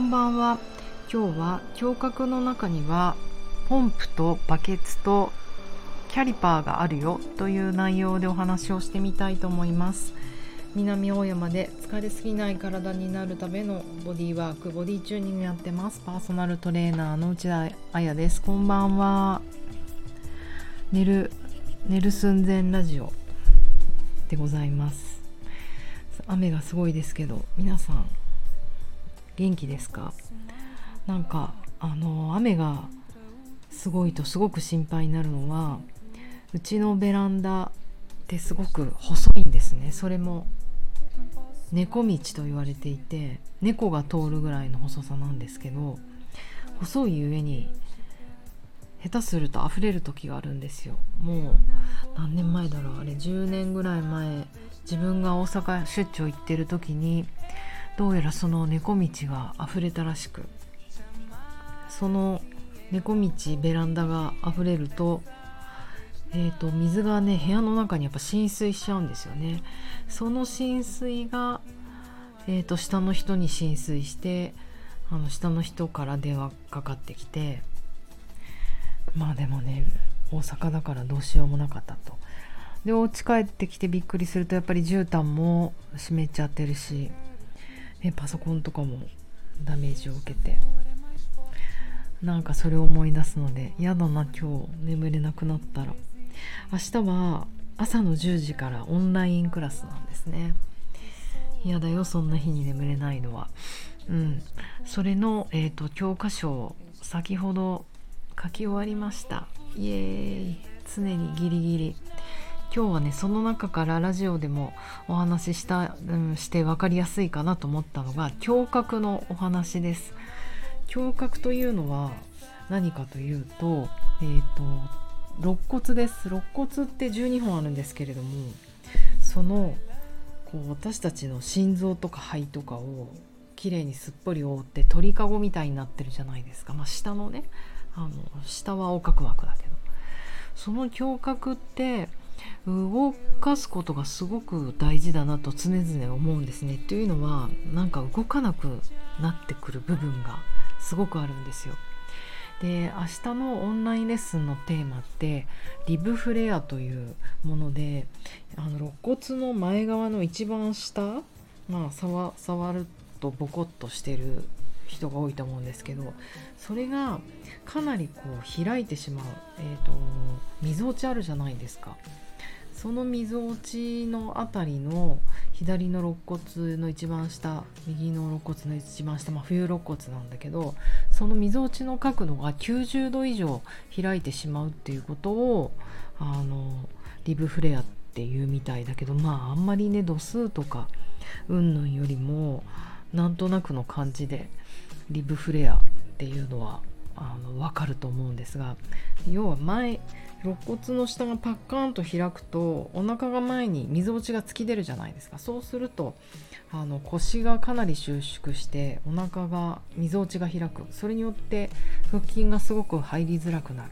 んばんは。今日は胸郭の中にはポンプとバケツとキャリパーがあるよという内容でお話をしてみたいと思います。南大山で疲れすぎない体になるためのボディワークボディチューニングやってます。パーソナルトレーナーの内田彩です。こんばんは。寝る寝る寸前ラジオでございます。雨がすごいですけど皆さん元気ですか？なんかあの雨がすごいとすごく心配になるのはうちのベランダってすごく細いんですね。それも猫道と言われていて猫が通るぐらいの細さなんですけど細い上に下手すると溢れる時があるんですよ。もう何年前だろうあれ10年ぐらい前自分が大阪出張行ってる時にどうやらその猫道が溢れたらしくその猫道ベランダが溢れると,、えーと、水がね部屋の中にやっぱ浸水しちゃうんですよねその浸水が、えーと、下の人に浸水してあの下の人から電話かかってきてまあでもね大阪だからどうしようもなかったと。でお家帰ってきてびっくりするとやっぱり絨毯も湿っちゃってるし、ね、パソコンとかもダメージを受けて。なんかそれを思い出すので嫌だな今日眠れなくなったら。明日は朝の10時からオンラインクラスなんですね。嫌だよそんな日に眠れないのは。うん。それの、えーと、教科書を先ほど書き終わりました。イエーイ。常にギリギリ。今日はねその中からラジオでもお話しした、うん、して分かりやすいかなと思ったのが胸郭のお話です。胸郭というのは何かというと,、えーと、肋骨です。肋骨って12本あるんですけれどもそのこう私たちの心臓とか肺とかをきれいにすっぽり覆って鳥かごみたいになってるじゃないですか、まあ、下のねあの下は横隔膜だけど。その胸郭って動かすことがすごく大事だなと常々思うんですね。というのはなんか動かなくなってくる部分がすごくあるんですよ。で明日のオンラインレッスンのテーマってリブフレアというものであの肋骨の前側の一番下、まあ、触触るとボコッとしてる人が多いと思うんですけどそれがかなりこう開いてしまう、えーと、みぞおちあるじゃないですかそのみぞおちの辺りの左の肋骨の一番下右の肋骨の一番下、まあ、冬肋骨なんだけどそのみぞおちの角度が90度以上開いてしまうっていうことをあのリブフレアっていうみたいだけどまああんまりね度数とかうんぬんよりもなんとなくの感じでリブフレアっていうのはあの分かると思うんですが要は前肋骨の下がパッカーンと開くとお腹が前にみぞおちが突き出るじゃないですか。そうするとあの腰がかなり収縮してお腹がみぞおちが開く。それによって腹筋がすごく入りづらくなる。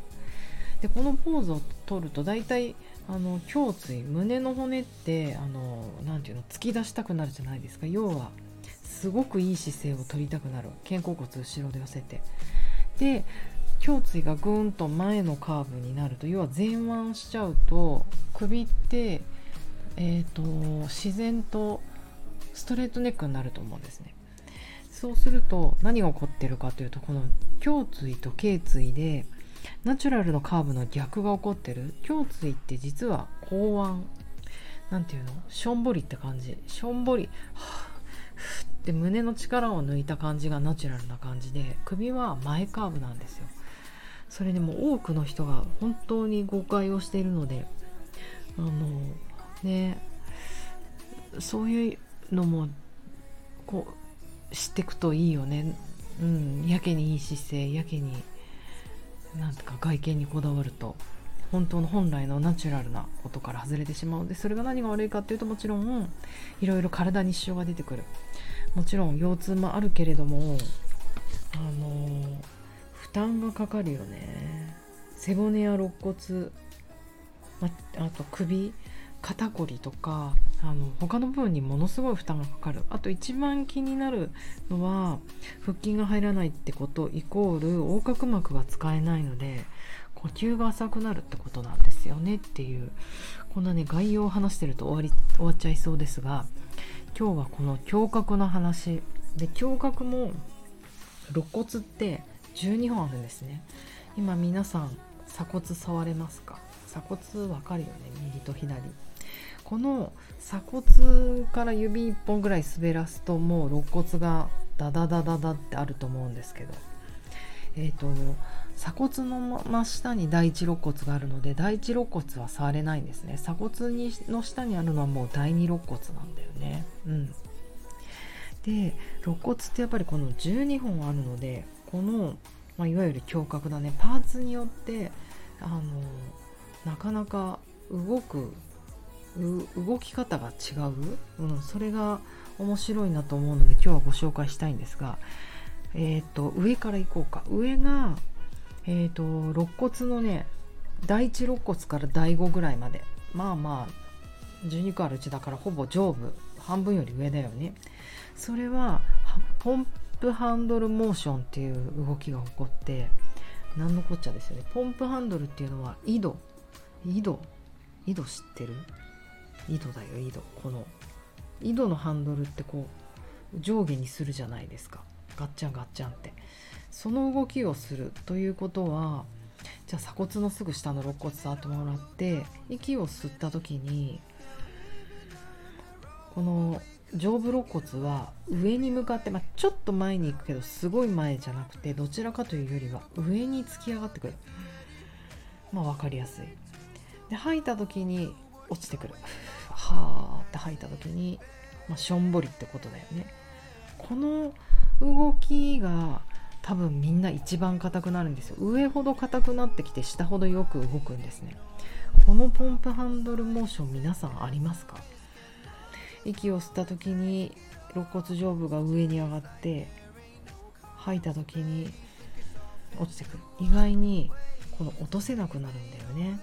でこのポーズを取ると大体あの胸椎胸の骨ってあのなていうの突き出したくなるじゃないですか。要はすごくいい姿勢を取りたくなる。肩甲骨後ろで寄せて。で胸椎がぐんと前のカーブになると要は前腕しちゃうと首って、えーと、自然とストレートネックになると思うんですね。そうすると何が起こってるかというとこの胸椎と頸椎でナチュラルのカーブの逆が起こってる。胸椎って実は後腕なんていうの？しょんぼりって感じ。しょんぼりはふって胸の力を抜いた感じがナチュラルな感じで首は前カーブなんですよ。それでも多くの人が本当に誤解をしているのであのねそういうのもこう知っていくといいよね。うんやけにいい姿勢やけになんとか外見にこだわると本当の本来のナチュラルなことから外れてしまうのでそれが何が悪いかっていうともちろんいろいろ体に支障が出てくる。もちろん腰痛もあるけれどもあの負担がかかるよね。背骨や肋骨、ま、あと首肩こりとかあの他の部分にものすごい負担がかかる。あと一番気になるのは腹筋が入らないってことイコール横隔膜が使えないので呼吸が浅くなるってことなんですよねっていうこんなね概要を話してると終わり終わっちゃいそうですが今日はこの胸郭の話。で胸郭も肋骨って12本あるんですね。今皆さん鎖骨触れますか？鎖骨わかるよね？右と左。この鎖骨から指1本ぐらい滑らすともう肋骨がダダダダダってあると思うんですけど。えっ、ー、と鎖骨の真下に第一肋骨があるので第一肋骨は触れないんですね。鎖骨にの下にあるのはもう第二肋骨なんだよね。うん。で肋骨ってやっぱりこの12本あるのでこの、まあ、いわゆる胸郭だね。パーツによってあのなかなか動く動き方が違う、うん、それが面白いなと思うので今日はご紹介したいんですが、えーと、上から行こうか。上がえーと、肋骨のね第1肋骨から第5ぐらいまで。まあまあ12個あるうちだからほぼ上部半分より上だよね。それはポンプハンドルモーションっていう動きが起こって何のこっちゃですよね。ポンプハンドルっていうのは井戸井戸井戸知ってる？井戸だよ井戸この。井戸のハンドルってこう上下にするじゃないですか。ガッチャンガッチャンって。その動きをするということはじゃあ鎖骨のすぐ下の肋骨触ってもらって息を吸った時にこの上部肋骨は上に向かって、まあ、ちょっと前に行くけどすごい前じゃなくてどちらかというよりは上に突き上がってくる。まあ分かりやすい。で吐いた時に落ちてくる。はあって吐いた時に、まあ、しょんぼりってことだよね。この動きが多分みんな一番硬くなるんですよ。上ほど硬くなってきて下ほどよく動くんですね。このポンプハンドルモーション皆さんありますか？息を吸った時に肋骨上部が上に上がって吐いた時に落ちてくる。意外にこの落とせなくなるんだよね。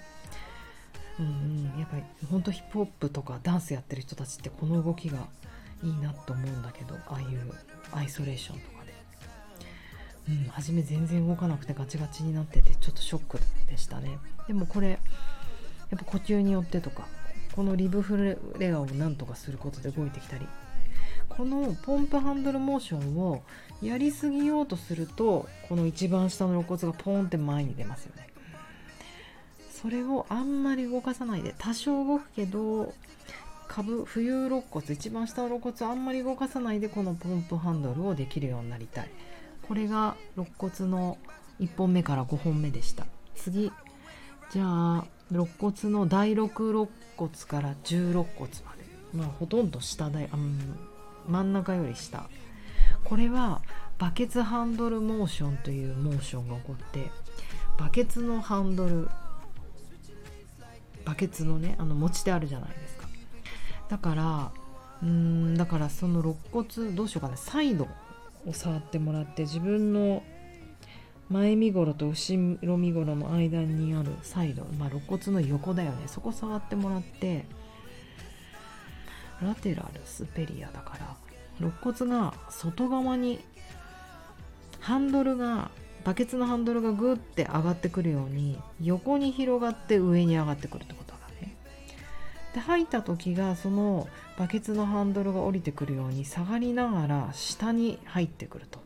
うんうん。やっぱり本当ヒップホップとかダンスやってる人たちってこの動きがいいなと思うんだけどああいうアイソレーションとかで。うん、初め全然動かなくてガチガチになっててちょっとショックでしたね。でもこれやっぱ呼吸によってとかこのリブフレアをなんとかすることで動いてきたり。このポンプハンドルモーションをやりすぎようとするとこの一番下の肋骨がポーンって前に出ますよね。それをあんまり動かさないで多少動くけど株浮遊肋骨一番下の肋骨あんまり動かさないでこのポンプハンドルをできるようになりたい。これが肋骨の1本目から5本目でした。次。じゃあ肋骨の第6肋骨から10肋骨まで。まあほとんど下だあ真ん中より下。これはバケツハンドルモーションというモーションが起こってバケツのハンドルバケツのねあの持ち手あるじゃないですか。だからうんだからその肋骨どうしようかなサイドを触ってもらって自分の前身頃と後ろ身頃の間にあるサイド、まあ、肋骨の横だよねそこ触ってもらってラテラルスペリアだから肋骨が外側にハンドルがバケツのハンドルがグッて上がってくるように横に広がって上に上がってくるってことだね。で吐いた時がそのバケツのハンドルが降りてくるように下がりながら下に入ってくると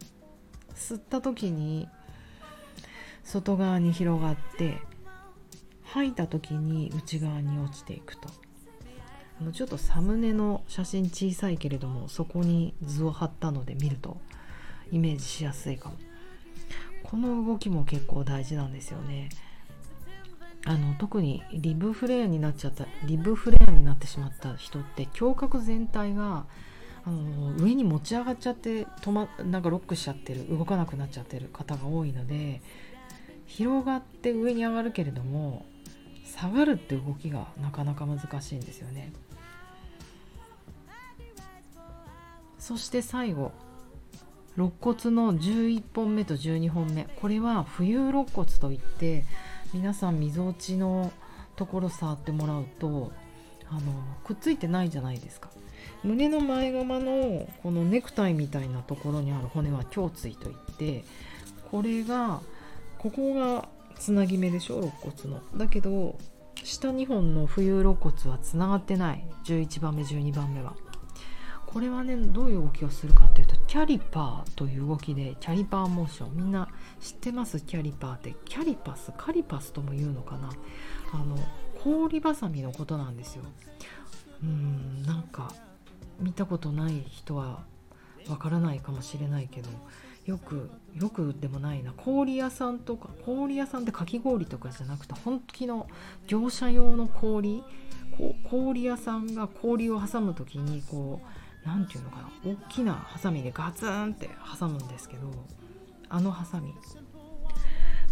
吸った時に外側に広がって吐いた時に内側に落ちていくと。あのちょっとサムネの写真小さいけれどもそこに図を貼ったので見るとイメージしやすいかも。この動きも結構大事なんですよね。あの特にリブフレアになっちゃったリブフレアになってしまった人って胸郭全体があの上に持ち上がっちゃって止まなんかロックしちゃってる動かなくなっちゃってる方が多いので広がって上に上がるけれども下がるって動きがなかなか難しいんですよね。そして最後肋骨の11本目と12本目これは浮遊肋骨といって皆さんみぞおちのところ触ってもらうとあのくっついてないじゃないですか胸の前側のこのネクタイみたいなところにある骨は胸椎といってこれがここがつなぎ目でしょ肋骨の。だけど下2本の浮遊肋骨はつながってない。11番目12番目は。これはねどういう動きをするかっていうとキャリパーという動きでキャリパーモーション。みんな知ってます？キャリパーって。キャリパスカリパスとも言うのかな？あの氷ばさみのことなんですよ。うんなんか見たことない人はわからないかもしれないけど。よくよくでもないな。氷屋さんとか氷屋さんってかき氷とかじゃなくて本気の業者用の氷？氷屋さんが氷を挟む時にこう何て言うのかな？大きなハサミでガツンって挟むんですけどあのハサミ。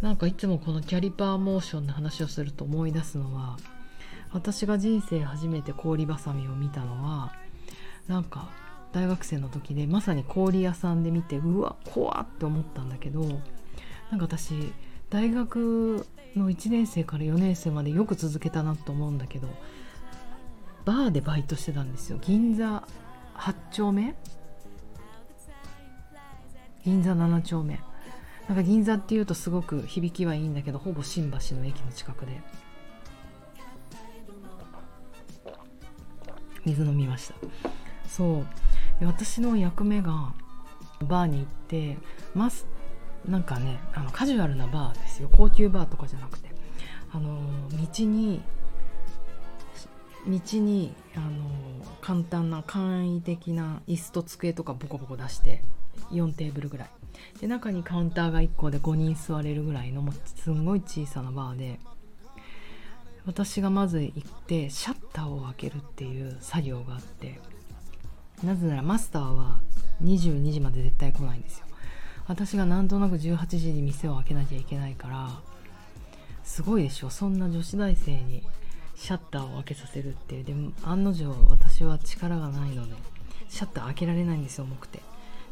なんかいつもこのキャリパーモーションの話をすると思い出すのは私が人生初めて氷ばさみを見たのはなんか大学生の時でまさに氷屋さんで見てうわ怖って思ったんだけどなんか私大学の1年生から4年生までよく続けたなと思うんだけどバーでバイトしてたんですよ。銀座8丁目？銀座7丁目。なんか銀座っていうとすごく響きはいいんだけどほぼ新橋の駅の近くで。水飲みました。そう。私の役目がバーに行ってますなんかねあのカジュアルなバーですよ。高級バーとかじゃなくて。あの道に道にあの簡単な簡易的な椅子と机とかボコボコ出して4テーブルぐらい。で中にカウンターが1個で5人座れるぐらいのもうすんごい小さなバーで私がまず行ってシャッターを開けるっていう作業があってなぜならマスターは22時まで絶対来ないんですよ。私がなんとなく18時に店を開けなきゃいけないからすごいでしょ。そんな女子大生にシャッターを開けさせるっていう。でも案の定私は力がないのでシャッター開けられないんですよ重くて。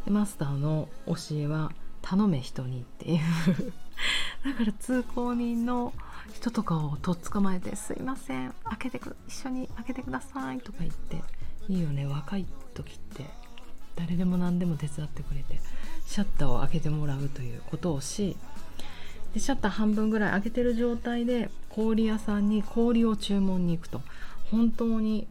でマスターの教えは頼め人にっていう。だから通行人の人とかをとっ捕まえて「すいません開けてく一緒に開けてください」とか言っていいよね若い時って。誰でも何でも手伝ってくれてシャッターを開けてもらうということをしでシャッター半分ぐらい開けてる状態で氷屋さんに氷を注文に行くと。本当に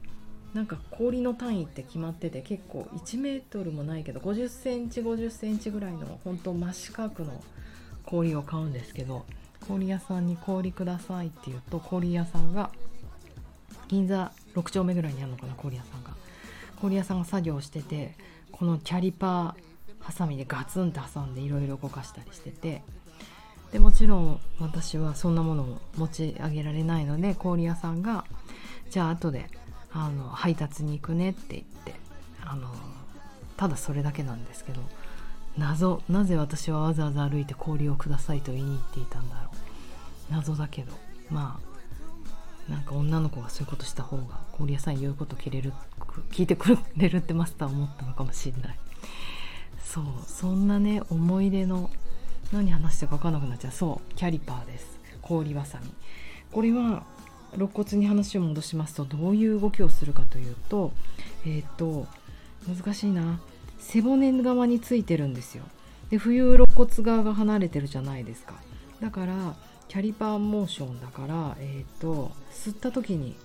なんか氷の単位って決まってて結構1メートルもないけど50センチ50センチぐらいの本当真四角の氷を買うんですけど氷屋さんに氷くださいって言うと氷屋さんが銀座6丁目ぐらいにあるのかな氷屋さんが。氷屋さんが作業しててこのキャリパーハサミでガツンと挟んでいろいろ動かしたりしてて。でもちろん私はそんなものを持ち上げられないので氷屋さんがじゃあ後であの配達に行くねって言ってあのただそれだけなんですけど謎なぜ私はわざわざ歩いて氷をくださいと言いに行っていたんだろう。謎だけどまあなんか女の子がそういうことした方が氷屋さん言うこと聞れる聞いてくれるってマスター思ったのかもしれない。そうそんなね思い出の何話してか分かんなくなっちゃう。そうキャリパーです。氷わさみ。これは肋骨に話を戻しますとどういう動きをするかというとえっ、と難しいな。背骨側についてるんですよ。で冬肋骨側が離れてるじゃないですか。だからキャリパーモーションだからえっ、ー、と吸った時に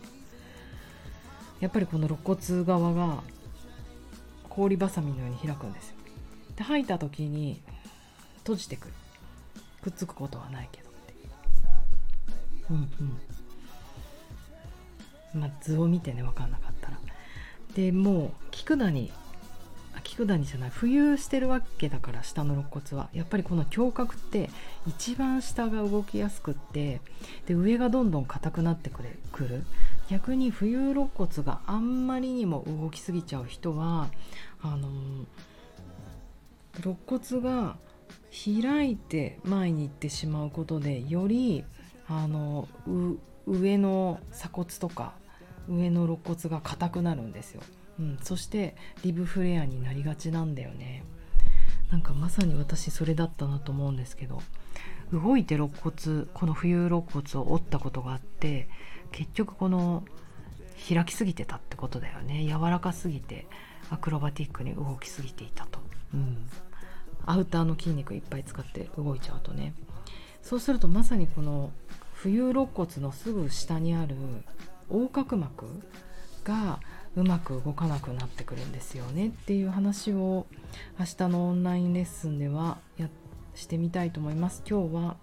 やっぱりこの肋骨側が氷ばさみのように開くんですよ。で吐いた時に閉じてくる。くっつくことはないけどってう。んうん。まあ図を見てね分かんなかったら。でもう菊谷じゃない浮遊してるわけだから下の肋骨は。やっぱりこの胸郭って一番下が動きやすくってで上がどんどん硬くなってくれくる。逆に浮遊肋骨があんまりにも動きすぎちゃう人はあの肋骨が開いて前に行ってしまうことでよりあの上の鎖骨とか上の肋骨が硬くなるんですよ、うん、そしてリブフレアになりがちなんだよね。なんかまさに私それだったなと思うんですけど動いて肋骨この浮遊肋骨を折ったことがあって結局この開きすぎてたってことだよね。柔らかすぎてアクロバティックに動きすぎていたと、うん、アウターの筋肉いっぱい使って動いちゃうとね。そうするとまさにこの浮遊肋骨のすぐ下にある横隔膜がうまく動かなくなってくるんですよねっていう話を明日のオンラインレッスンではやしてみたいと思います。今日は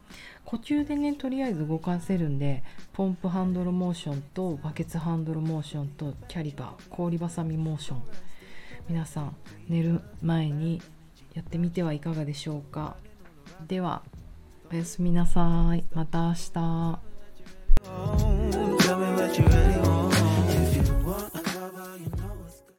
呼吸でねとりあえず動かせるんでポンプハンドルモーションとバケツハンドルモーションとキャリバー氷ばさみモーション。皆さん寝る前にやってみてはいかがでしょうか。ではおやすみなさい。また明日。